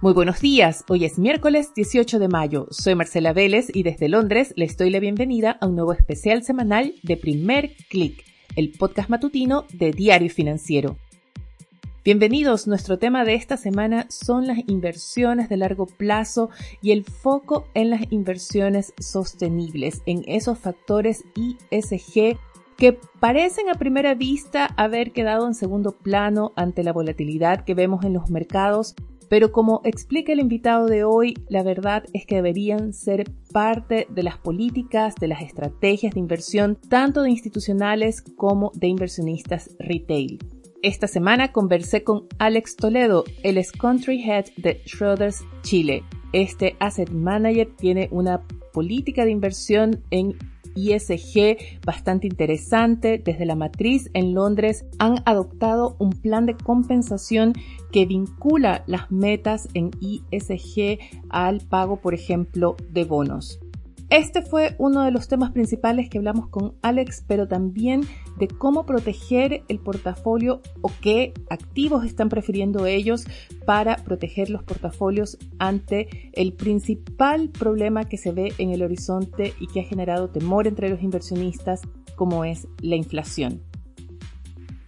Muy buenos días, hoy es miércoles 18 de mayo, soy Marcela Vélez y desde Londres les doy la bienvenida a un nuevo especial semanal de Primer Click, el podcast matutino de Diario Financiero. Bienvenidos, nuestro tema de esta semana son las inversiones de largo plazo y el foco en las inversiones sostenibles, en esos factores ISG que parecen a primera vista haber quedado en segundo plano ante la volatilidad que vemos en los mercados pero como explica el invitado de hoy, la verdad es que deberían ser parte de las políticas, de las estrategias de inversión, tanto de institucionales como de inversionistas retail. Esta semana conversé con Alex Toledo, el ex country head de Schroders Chile. Este asset manager tiene una política de inversión en ISG bastante interesante. Desde la matriz en Londres han adoptado un plan de compensación que vincula las metas en ISG al pago, por ejemplo, de bonos. Este fue uno de los temas principales que hablamos con Alex, pero también de cómo proteger el portafolio o qué activos están prefiriendo ellos para proteger los portafolios ante el principal problema que se ve en el horizonte y que ha generado temor entre los inversionistas, como es la inflación.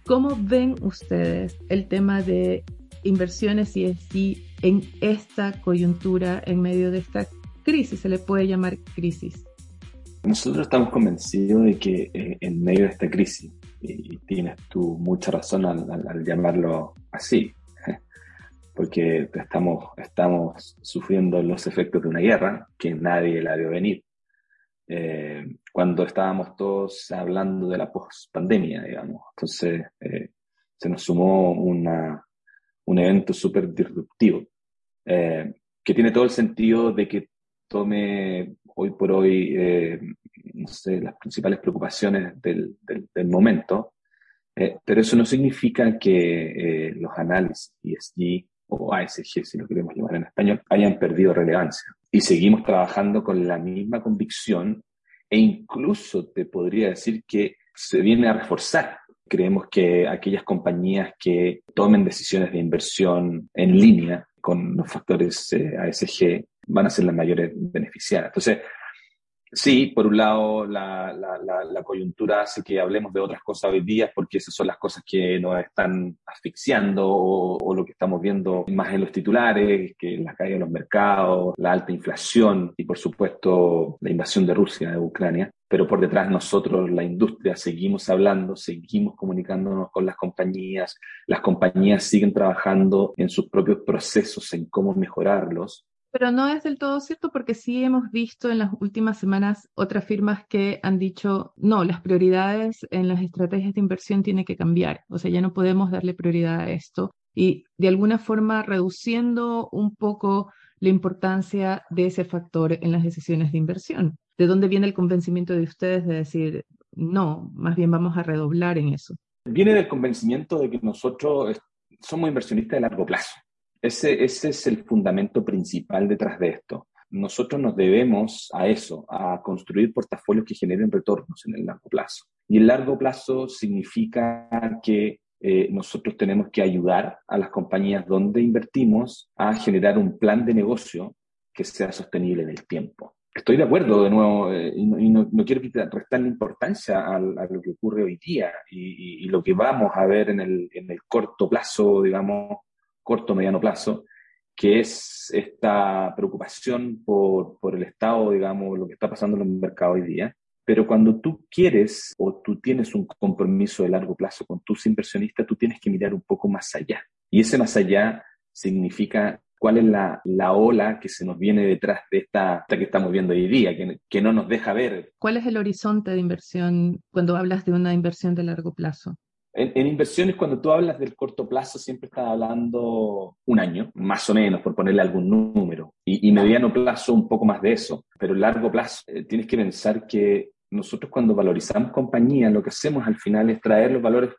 ¿Cómo ven ustedes el tema de inversiones y en esta coyuntura, en medio de esta crisis, se le puede llamar crisis. Nosotros estamos convencidos de que eh, en medio de esta crisis, y tienes tú mucha razón al, llamarlo así, porque estamos, estamos sufriendo los efectos de una guerra que nadie la vio venir. Eh, cuando estábamos todos hablando de la post-pandemia, digamos. Entonces, eh, se nos sumó una, un evento súper disruptivo, que tiene todo el sentido de que tome hoy por hoy, eh, no sé, las principales preocupaciones del, del, momento, eh, pero eso no significa que eh, los análisis ESG o ASG, si lo queremos llamar en español, hayan perdido relevancia. Y seguimos trabajando con la misma convicción e incluso te podría decir que se viene a reforzar. Creemos que aquellas compañías que tomen decisiones de inversión en línea con los factores ASG van a ser las mayores beneficiadas. Entonces, sí, por un lado, la, la, coyuntura hace que hablemos de otras cosas hoy día, porque esas son las cosas que nos están asfixiando o, lo que estamos viendo más en los titulares, que la caída de los mercados, la alta inflación y, por supuesto, la invasión de Rusia de Ucrania. Pero por detrás nosotros, la industria, seguimos hablando, seguimos comunicándonos con las compañías, las compañías siguen trabajando en sus propios procesos, en cómo mejorarlos pero no es del todo cierto porque sí hemos visto en las últimas semanas otras firmas que han dicho, no, las prioridades en las estrategias de inversión tienen que cambiar. O sea, ya no podemos darle prioridad a esto y de alguna forma reduciendo un poco la importancia de ese factor en las decisiones de inversión. ¿De dónde viene el convencimiento de ustedes de decir, no, más bien vamos a redoblar en eso? Viene del convencimiento de que nosotros somos inversionistas de largo plazo. Ese, ese es el fundamento principal detrás de esto. Nosotros nos debemos a eso, a construir portafolios que generen retornos en el largo plazo. Y el largo plazo significa que eh, nosotros tenemos que ayudar a las compañías donde invertimos a generar un plan de negocio que sea sostenible en el tiempo. Estoy de acuerdo, de nuevo, eh, y, no, no, quiero restarle importancia a, a, lo que ocurre hoy día y, y, lo que vamos a ver en el, en el corto plazo, digamos, corto mediano plazo, que es esta preocupación por, por el estado, digamos, lo que está pasando en el mercado hoy día. Pero cuando tú quieres o tú tienes un compromiso de largo plazo con tus inversionistas, tú tienes que mirar un poco más allá. Y ese más allá significa cuál es la, la ola que se nos viene detrás de esta, que estamos viendo hoy día, que, que no nos deja ver. ¿Cuál es el horizonte de inversión cuando hablas de una inversión de largo plazo? En, inversiones, cuando tú hablas del corto plazo, siempre estás hablando un año, más o menos, por ponerle algún número. Y, mediano plazo, un poco más de eso. Pero largo plazo, eh, tienes que pensar que nosotros cuando valorizamos compañías, lo que hacemos al final es traer los valores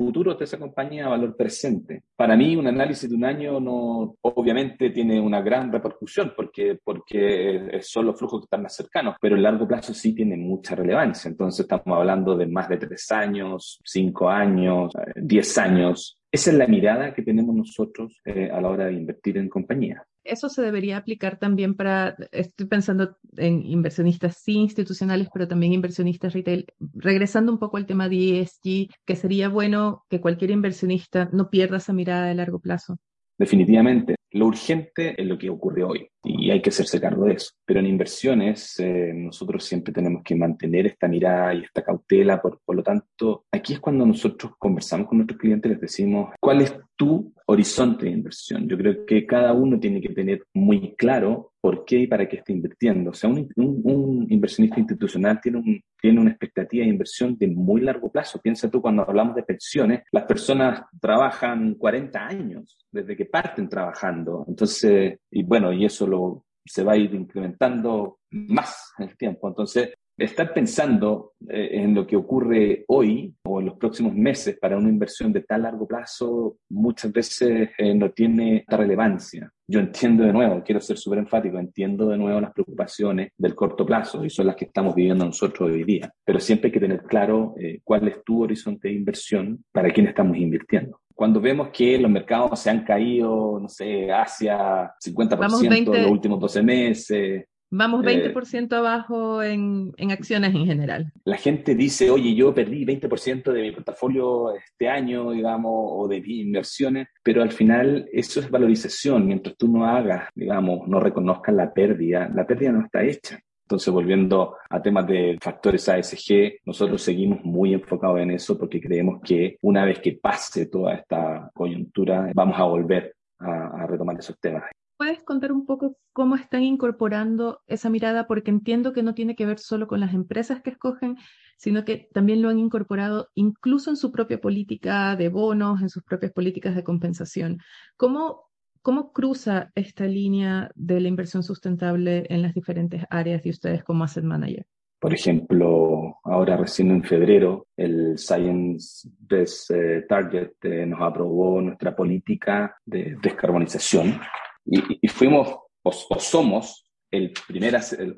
futuros de esa compañía a valor presente. Para mí, un análisis de un año no, obviamente tiene una gran repercusión porque, porque son los flujos que están más cercanos, pero el largo plazo sí tiene mucha relevancia. Entonces estamos hablando de más de tres años, cinco años, diez años. Esa es la mirada que tenemos nosotros eh, a la hora de invertir en compañía. Eso se debería aplicar también para, estoy pensando en inversionistas sí institucionales, pero también inversionistas retail. Regresando un poco al tema de ESG, que sería bueno que cualquier inversionista no pierda esa mirada de largo plazo. Definitivamente. Lo urgente es lo que ocurre hoy y hay que hacerse cargo de eso. Pero en inversiones eh, nosotros siempre tenemos que mantener esta mirada y esta cautela. Por, por lo tanto, aquí es cuando nosotros conversamos con nuestros clientes, les decimos, ¿cuál es tu horizonte de inversión? Yo creo que cada uno tiene que tener muy claro por qué y para qué está invirtiendo. O sea, un, inversionista institucional tiene una expectativa de inversión de muy largo plazo. Piensa tú, cuando hablamos de pensiones, las personas trabajan 40 años desde que parten trabajando. Entonces, y bueno, y eso lo, se va a ir incrementando más en el tiempo. Entonces, estar pensando eh, en lo que ocurre hoy o en los próximos meses para una inversión de tan largo plazo muchas veces eh, no tiene relevancia. Yo entiendo de nuevo, quiero ser súper enfático, entiendo de nuevo las preocupaciones del corto plazo y son las que estamos viviendo nosotros hoy día, pero siempre hay que tener claro eh, cuál es tu horizonte de inversión para quién estamos invirtiendo cuando vemos que los mercados se han caído, no sé, hacia 50% en los últimos 12 meses. Vamos 20% eh, abajo en, en, acciones en general. La gente dice, oye, yo perdí 20% de mi portafolio este año, digamos, o de mis inversiones, pero al final eso es valorización. Mientras tú no hagas, digamos, no reconozcas la pérdida, la pérdida no está hecha. Entonces, volviendo a temas de factores ASG, nosotros seguimos muy enfocados en eso porque creemos que una vez que pase toda esta coyuntura, vamos a volver a, retomar esos temas. ¿Puedes contar un poco cómo están incorporando esa mirada? Porque entiendo que no tiene que ver solo con las empresas que escogen, sino que también lo han incorporado incluso en su propia política de bonos, en sus propias políticas de compensación. ¿Cómo ¿Cómo cruza esta línea de la inversión sustentable en las diferentes áreas de ustedes como asset manager? Por ejemplo, ahora recién en febrero, el Science Based eh, Target eh, nos aprobó nuestra política de descarbonización y, fuimos o, somos el primer el,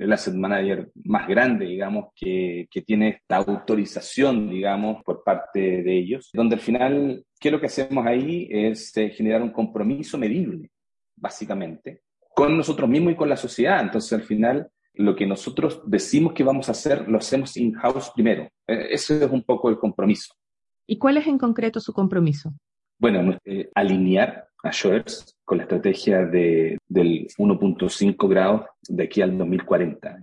el, asset manager más grande, digamos, que, que, tiene esta autorización, digamos, por parte de ellos, donde al final, ¿qué es lo que hacemos ahí? Es eh, generar un compromiso medible, básicamente, con nosotros mismos y con la sociedad. Entonces, al final, lo que nosotros decimos que vamos a hacer, lo hacemos in-house primero. Eh, ese es un poco el compromiso. ¿Y cuál es en concreto su compromiso? Bueno, eh, alinear a Schwartz con la estrategia de, del 1.5 grados de aquí al 2040.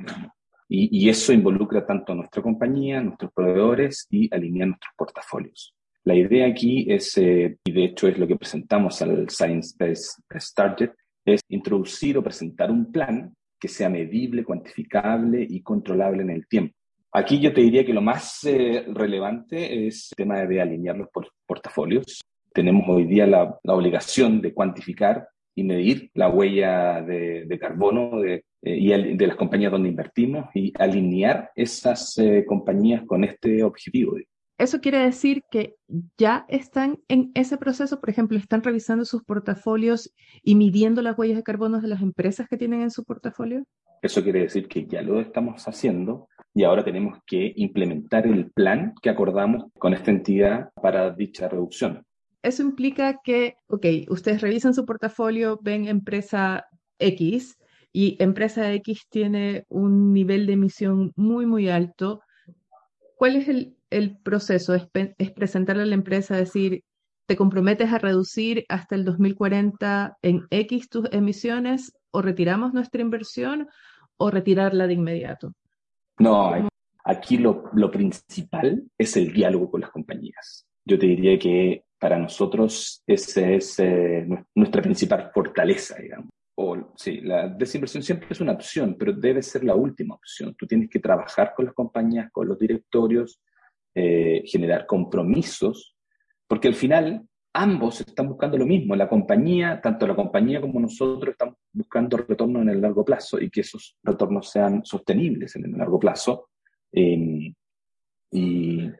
Y, y, eso involucra tanto a nuestra compañía, nuestros proveedores y alinear nuestros portafolios. La idea aquí es, eh, y de hecho es lo que presentamos al Science Based Target, es introducir o presentar un plan que sea medible, cuantificable y controlable en el tiempo. Aquí yo te diría que lo más eh, relevante es el tema de alinear los portafolios tenemos hoy día la, obligación de cuantificar y medir la huella de, carbono de, eh, y de las compañías donde invertimos y alinear esas eh, compañías con este objetivo. Eso quiere decir que ya están en ese proceso, por ejemplo, están revisando sus portafolios y midiendo las huellas de carbono de las empresas que tienen en su portafolio. Eso quiere decir que ya lo estamos haciendo y ahora tenemos que implementar el plan que acordamos con esta entidad para dicha reducción. Eso implica que, ok, ustedes revisan su portafolio, ven empresa X y empresa X tiene un nivel de emisión muy, muy alto. ¿Cuál es el, proceso? ¿Es, ¿Es, presentarle a la empresa, decir, te comprometes a reducir hasta el 2040 en X tus emisiones o retiramos nuestra inversión o retirarla de inmediato? No, aquí lo, lo principal es el diálogo con las compañías. Yo te diría que para nosotros esa es eh, nuestra principal fortaleza, digamos. O, sí, la desinversión siempre es una opción, pero debe ser la última opción. Tú tienes que trabajar con las compañías, con los directorios, eh, generar compromisos, porque al final ambos están buscando lo mismo. La compañía, tanto la compañía como nosotros, estamos buscando retorno en el largo plazo y que esos retornos sean sostenibles en el largo plazo. Eh, y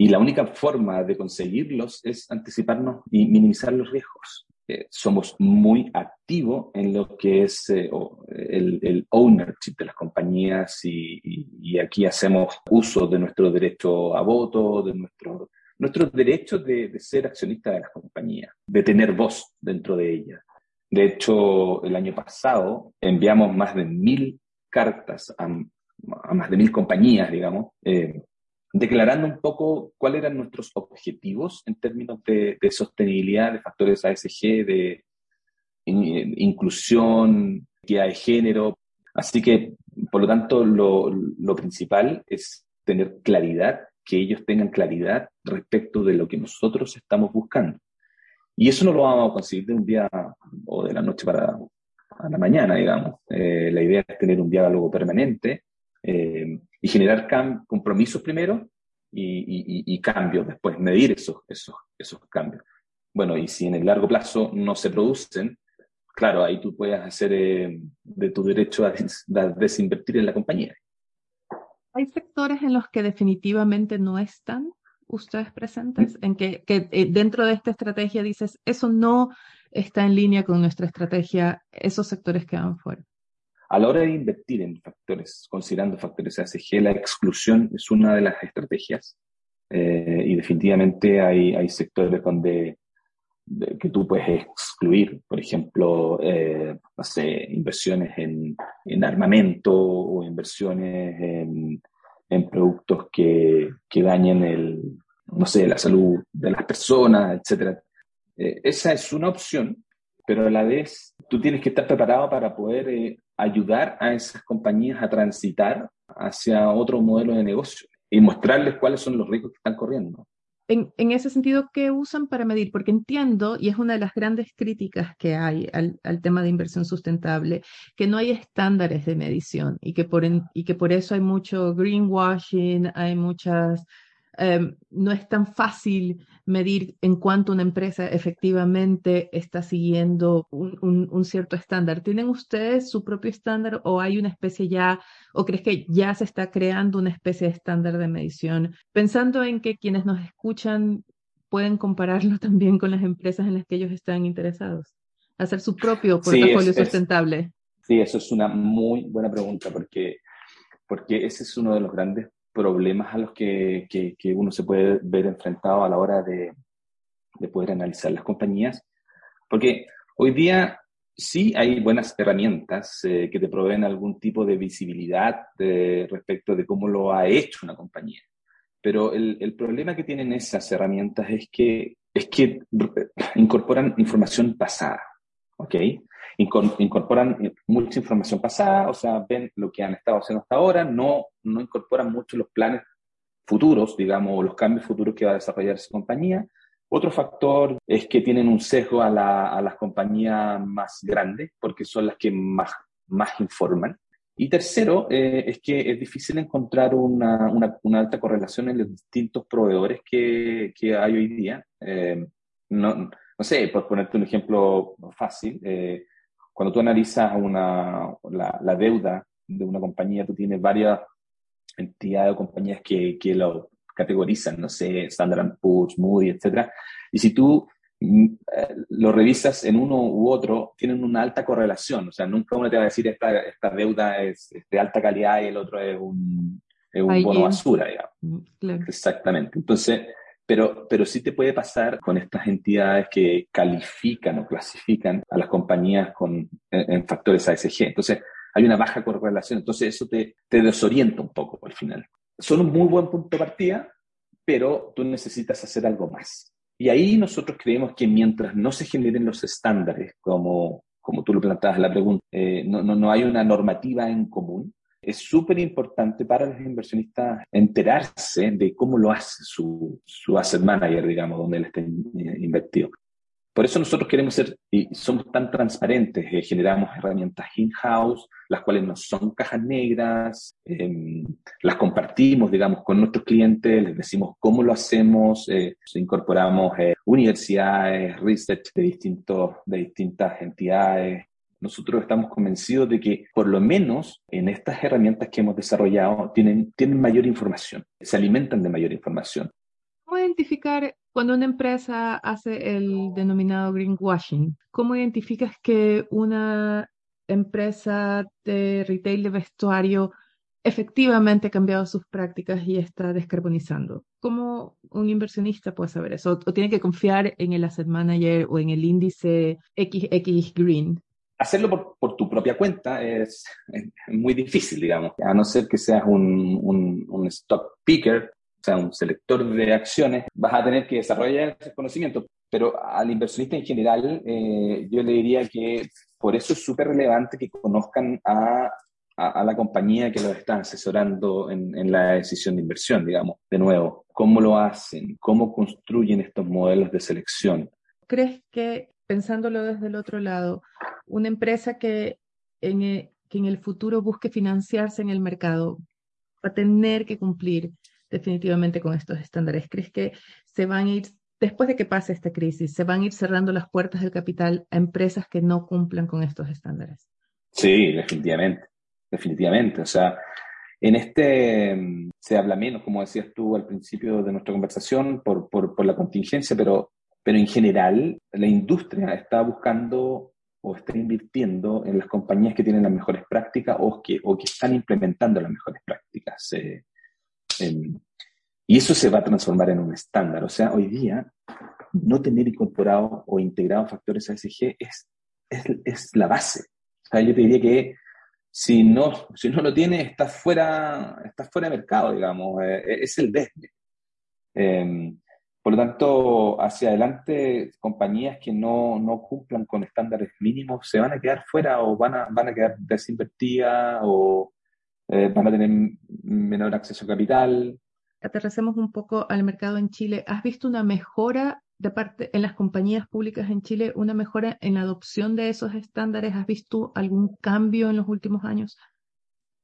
y la única forma de conseguirlos es anticiparnos y minimizar los riesgos. Eh, somos muy activos en lo que es eh, el, el, ownership de las compañías y, y, aquí hacemos uso de nuestro derecho a voto, de nuestro nuestros derechos de, ser accionistas de las compañías, de tener voz dentro de ellas. De hecho, el año pasado enviamos más de mil cartas a, más de mil compañías, digamos, eh, declarando un poco cuáles eran nuestros objetivos en términos de, sostenibilidad, de factores ASG, de inclusión, equidad de género. Así que, por lo tanto, lo, principal es tener claridad, que ellos tengan claridad respecto de lo que nosotros estamos buscando. Y eso no lo vamos a conseguir de un día o de la noche para la mañana, digamos. Eh, la idea es tener un diálogo permanente eh, y generar compromisos primero y, cambios después, medir esos, esos, esos cambios. Bueno, y si en el largo plazo no se producen, claro, ahí tú puedes hacer eh, de tu derecho a, desinvertir en la compañía. ¿Hay sectores en los que definitivamente no están ustedes presentes? En que, que dentro de esta estrategia dices, eso no está en línea con nuestra estrategia, esos sectores quedan fuera. A la hora de invertir en factores, considerando factores ASG, la exclusión es una de las estrategias eh, y definitivamente hay, hay sectores donde que tú puedes excluir, por ejemplo, eh, no sé, inversiones en, en, armamento o inversiones en, en productos que, que, dañen el, no sé, la salud de las personas, etcétera. Eh, esa es una opción, pero a la vez tú tienes que estar preparado para poder eh, ayudar a esas compañías a transitar hacia otro modelo de negocio y mostrarles cuáles son los riesgos que están corriendo. En, en, ese sentido, ¿qué usan para medir? Porque entiendo, y es una de las grandes críticas que hay al, al tema de inversión sustentable, que no hay estándares de medición y que por, y que por eso hay mucho greenwashing, hay muchas Em, no es tan fácil medir en cuánto una empresa efectivamente está siguiendo un, cierto estándar. ¿Tienen ustedes su propio estándar o hay una especie ya, o crees que ya se está creando una especie de estándar de medición? Pensando en que quienes nos escuchan pueden compararlo también con las empresas en las que ellos están interesados, hacer su propio portafolio sustentable. sí, eso es una muy buena pregunta porque, porque ese es uno de los grandes problemas a los que, que, uno se puede ver enfrentado a la hora de, de poder analizar las compañías. Porque hoy día sí hay buenas herramientas eh, que te proveen algún tipo de visibilidad respecto de cómo lo ha hecho una compañía. Pero el, el, problema que tienen esas herramientas es que, es que incorporan información pasada. ¿ok? Incorporan mucha información pasada, o sea, ven lo que han estado haciendo hasta ahora, no, no incorporan mucho los planes futuros, digamos, o los cambios futuros que va a desarrollar esa compañía. Otro factor es que tienen un sesgo a, la, a las compañías más grandes, porque son las que más, más informan. Y tercero, eh, es que es difícil encontrar una, una, una, alta correlación en los distintos proveedores que, que hay hoy día. Eh, no, no sé, por ponerte un ejemplo fácil, eh, cuando tú analizas una, la, deuda de una compañía, tú tienes varias entidades o compañías que, que lo categorizan, no sé, Standard Poor's, Moody, etc. Y si tú mm, eh, lo revisas en uno u otro, tienen una alta correlación. O sea, nunca uno te va a decir esta, esta deuda es, de alta calidad y el otro es un, es un bono basura, digamos. Mm, Exactamente. Entonces, pero, pero sí te puede pasar con estas entidades que califican o clasifican a las compañías con, en, factores ASG. Entonces, hay una baja correlación. Entonces, eso te, te desorienta un poco al final. Son un muy buen punto de partida, pero tú necesitas hacer algo más. Y ahí nosotros creemos que mientras no se generen los estándares, como, como tú lo planteabas en la pregunta, eh, no, no, no hay una normativa en común, es súper importante para los inversionistas enterarse de cómo lo hace su, su asset manager, digamos, donde él está invertido. Por eso nosotros queremos ser y somos tan transparentes, eh, generamos herramientas in-house, las cuales no son cajas negras, em, las compartimos, digamos, con nuestros clientes, les decimos cómo lo hacemos, eh, incorporamos eh, universidades, research de, distintos, de distintas entidades, nosotros estamos convencidos de que por lo menos en estas herramientas que hemos desarrollado tienen, tienen mayor información, se alimentan de mayor información. ¿Cómo identificar cuando una empresa hace el denominado greenwashing? ¿Cómo identificas que una empresa de retail de vestuario efectivamente ha cambiado sus prácticas y está descarbonizando. ¿Cómo un inversionista puede saber eso? ¿O tiene que confiar en el asset manager o en el índice XX Green? Hacerlo por, tu propia cuenta es, muy difícil, digamos, a no ser que seas un, un, stock picker, o sea, un selector de acciones, vas a tener que desarrollar ese conocimiento. Pero al inversionista en general, eh, yo le diría que por eso es súper relevante que conozcan a a, la compañía que los está asesorando en, la decisión de inversión, digamos. De nuevo, ¿cómo lo hacen? ¿Cómo construyen estos modelos de selección? ¿Crees que, pensándolo desde el otro lado, una empresa que en el, e, que en el futuro busque financiarse en el mercado va a tener que cumplir definitivamente con estos estándares? ¿Crees que se van a ir, después de que pase esta crisis, se van a ir cerrando las puertas del capital a empresas que no cumplan con estos estándares? Sí, definitivamente definitivamente. O sea, en este se habla menos, como decías tú al principio de nuestra conversación, por, por, la contingencia, pero, pero en general la industria está buscando o está invirtiendo en las compañías que tienen las mejores prácticas o que, o que están implementando las mejores prácticas. Eh, y eso se va a transformar en un estándar. O sea, hoy día no tener incorporado o integrado factores ASG es, es, es la base. O sea, yo te diría que si no, si no lo tiene, está fuera, está fuera de mercado, digamos, eh, es el desde. Por lo tanto, hacia adelante, compañías que no, no, cumplan con estándares mínimos se van a quedar fuera o van a, van a quedar desinvertidas o eh, van a tener menor acceso a capital. Aterracemos un poco al mercado en Chile. ¿Has visto una mejora de parte en las compañías públicas en Chile una mejora en la adopción de esos estándares? ¿Has visto algún cambio en los últimos años?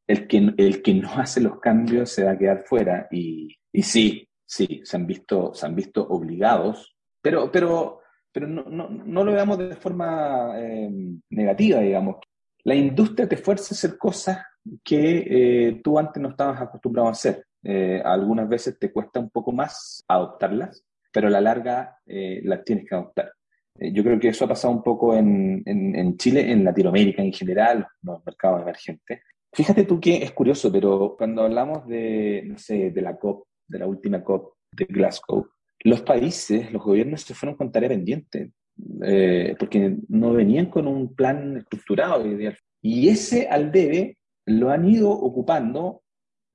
El que, el que no hace los cambios se va a quedar fuera y, y sí, sí, se han visto, se han visto obligados, pero, pero, pero no, no, no lo veamos de forma eh, negativa, digamos. La industria te fuerza a hacer cosas que eh, tú antes no estabas acostumbrado a hacer. Eh, algunas veces te cuesta un poco más adoptarlas, pero a la larga eh, las tienes que adoptar. Eh, yo creo que eso ha pasado un poco en, en, Chile, en Latinoamérica en general, los mercados emergentes. Fíjate tú que es curioso, pero cuando hablamos de, no sé, de la COP, de la última COP de Glasgow, los países, los gobiernos se fueron con tarea pendiente, eh, porque no venían con un plan estructurado. Y ese al debe lo han ido ocupando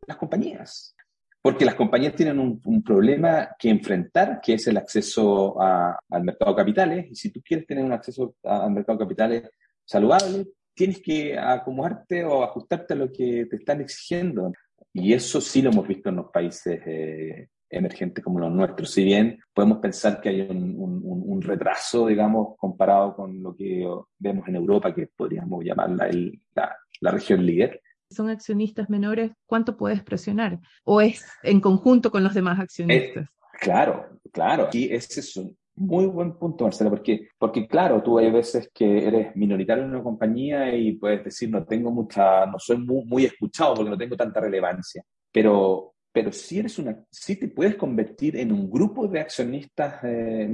las compañías porque las compañías tienen un, problema que enfrentar, que es el acceso al mercado de capitales, y si tú quieres tener un acceso al mercado de capitales saludable, tienes que acomodarte o ajustarte a lo que te están exigiendo. Y eso sí lo hemos visto en los países eh, emergentes como los nuestros. Si bien podemos pensar que hay un, retraso, digamos, comparado con lo que vemos en Europa, que podríamos llamarla la, la región líder, son accionistas menores, ¿cuánto puedes presionar? ¿O es en conjunto con los demás accionistas? claro, claro. Y ese es un muy buen punto, Marcela, porque, porque claro, tú hay veces que eres minoritario en una compañía y puedes decir, no tengo mucha, no soy muy, escuchado porque no tengo tanta relevancia. Pero, pero si eres una, si te puedes convertir en un grupo de accionistas eh,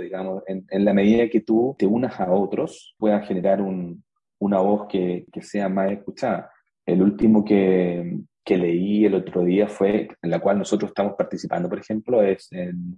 digamos, en, en, la medida que tú te unas a otros, puedas generar un, una voz que, que sea más escuchada. El último que, que, leí el otro día fue, en la cual nosotros estamos participando, por ejemplo, es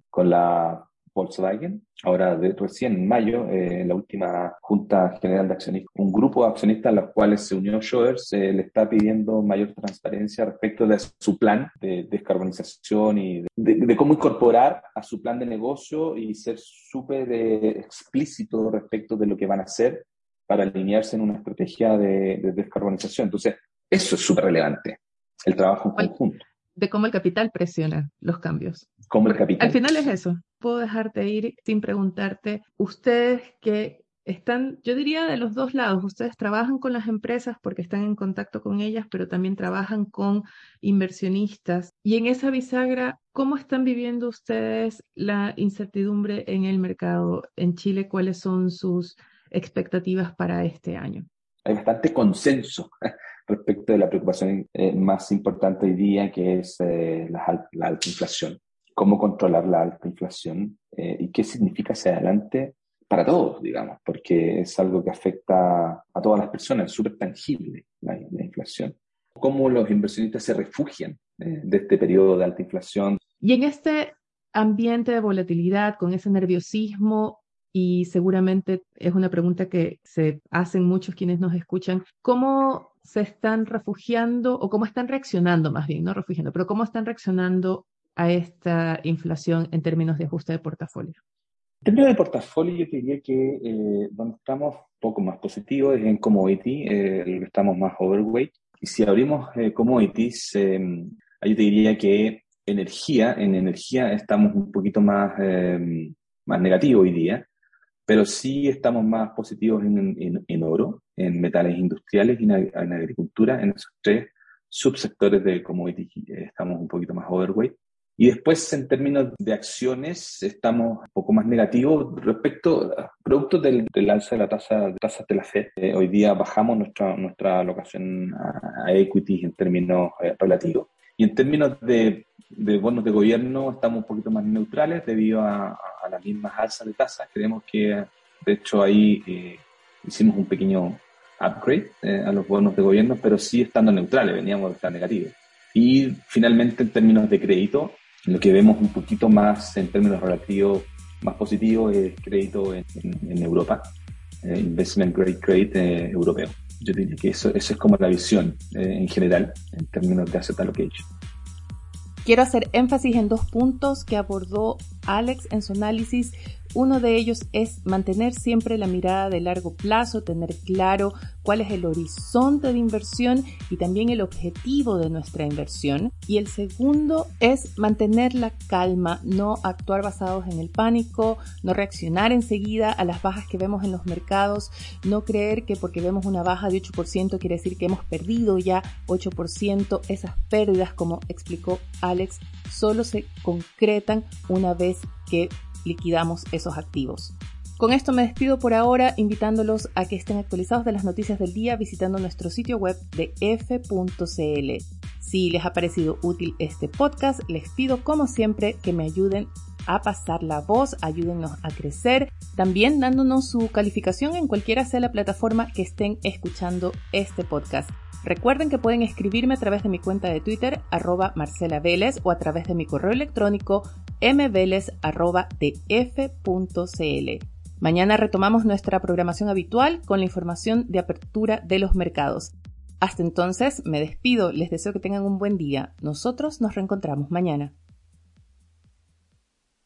con la Volkswagen, ahora de, recién en mayo, eh, en la última Junta General de Accionistas, un grupo de accionistas a los cuales se unió Schroeder, le está pidiendo mayor transparencia respecto de su plan de descarbonización y de, cómo incorporar a su plan de negocio y ser súper eh, explícito respecto de lo que van a hacer para alinearse en una estrategia de, de descarbonización. Entonces, eso es súper relevante, el trabajo en conjunto. De cómo el capital presiona los cambios. Cómo el capital. Al final es eso. Puedo dejarte ir sin preguntarte, ustedes que están, yo diría de los dos lados, ustedes trabajan con las empresas porque están en contacto con ellas, pero también trabajan con inversionistas. Y en esa bisagra, ¿cómo están viviendo ustedes la incertidumbre en el mercado en Chile? ¿Cuáles son sus expectativas para este año? Hay bastante consenso respecto de la preocupación eh, más importante hoy día, que es eh, la, alta inflación. Cómo controlar la alta inflación eh, y qué significa hacia adelante para todos, digamos, porque es algo que afecta a todas las personas, es súper tangible la, inflación. cómo los inversionistas se refugian eh, de este periodo de alta inflación. Y en este ambiente de volatilidad, con ese nerviosismo, y seguramente es una pregunta que se hacen muchos quienes nos escuchan, ¿cómo se están refugiando o cómo están reaccionando más bien, no refugiando, pero cómo están reaccionando a esta inflación en términos de ajuste de portafolio? En términos de portafolio, yo diría que eh, estamos un poco más positivos en commodity, eh, estamos más overweight. Y si abrimos eh, commodities, eh, ahí te diría que energía, en energía estamos un poquito más, más negativos hoy día, pero sí estamos más positivos en, en, oro, en metales industriales y en, en, agricultura, en esos tres subsectores de commodities estamos un poquito más overweight. Y después, en términos de acciones, estamos un poco más negativos respecto a productos del, alza de la tasa, tasas de la FED. Eh, hoy día bajamos nuestra, nuestra alocación a, equity en términos eh, relativos. Y en términos de, de, bonos de gobierno, estamos un poquito más neutrales debido a, a las mismas alzas de tasas. Creemos que, de hecho, ahí eh, hicimos un pequeño upgrade a los bonos de gobierno, pero sí estando neutrales, veníamos de estar negativos. Y finalmente, en términos de crédito, lo que vemos un poquito más en términos relativos más positivos es crédito en, Europa, eh, investment grade credit eh, europeo. Yo diría que eso, eso es como la visión eh, en general en términos de asset allocation. Quiero hacer énfasis en dos puntos que abordó Alex en su análisis uno de ellos es mantener siempre la mirada de largo plazo, tener claro cuál es el horizonte de inversión y también el objetivo de nuestra inversión. Y el segundo es mantener la calma, no actuar basados en el pánico, no reaccionar enseguida a las bajas que vemos en los mercados, no creer que porque vemos una baja de 8% quiere decir que hemos perdido ya 8%. Esas pérdidas, como explicó Alex, solo se concretan una vez que liquidamos esos activos. Con esto me despido por ahora, invitándolos a que estén actualizados de las noticias del día visitando nuestro sitio web de f.cl. Si les ha parecido útil este podcast, les pido como siempre que me ayuden a pasar la voz, ayúdennos a crecer, también dándonos su calificación en cualquiera sea la plataforma que estén escuchando este podcast. Recuerden que pueden escribirme a través de mi cuenta de Twitter, arroba Marcela Vélez, o a través de mi correo electrónico, mveles.df.cl. Mañana retomamos nuestra programación habitual con la información de apertura de los mercados. Hasta entonces, me despido, les deseo que tengan un buen día. Nosotros nos reencontramos mañana.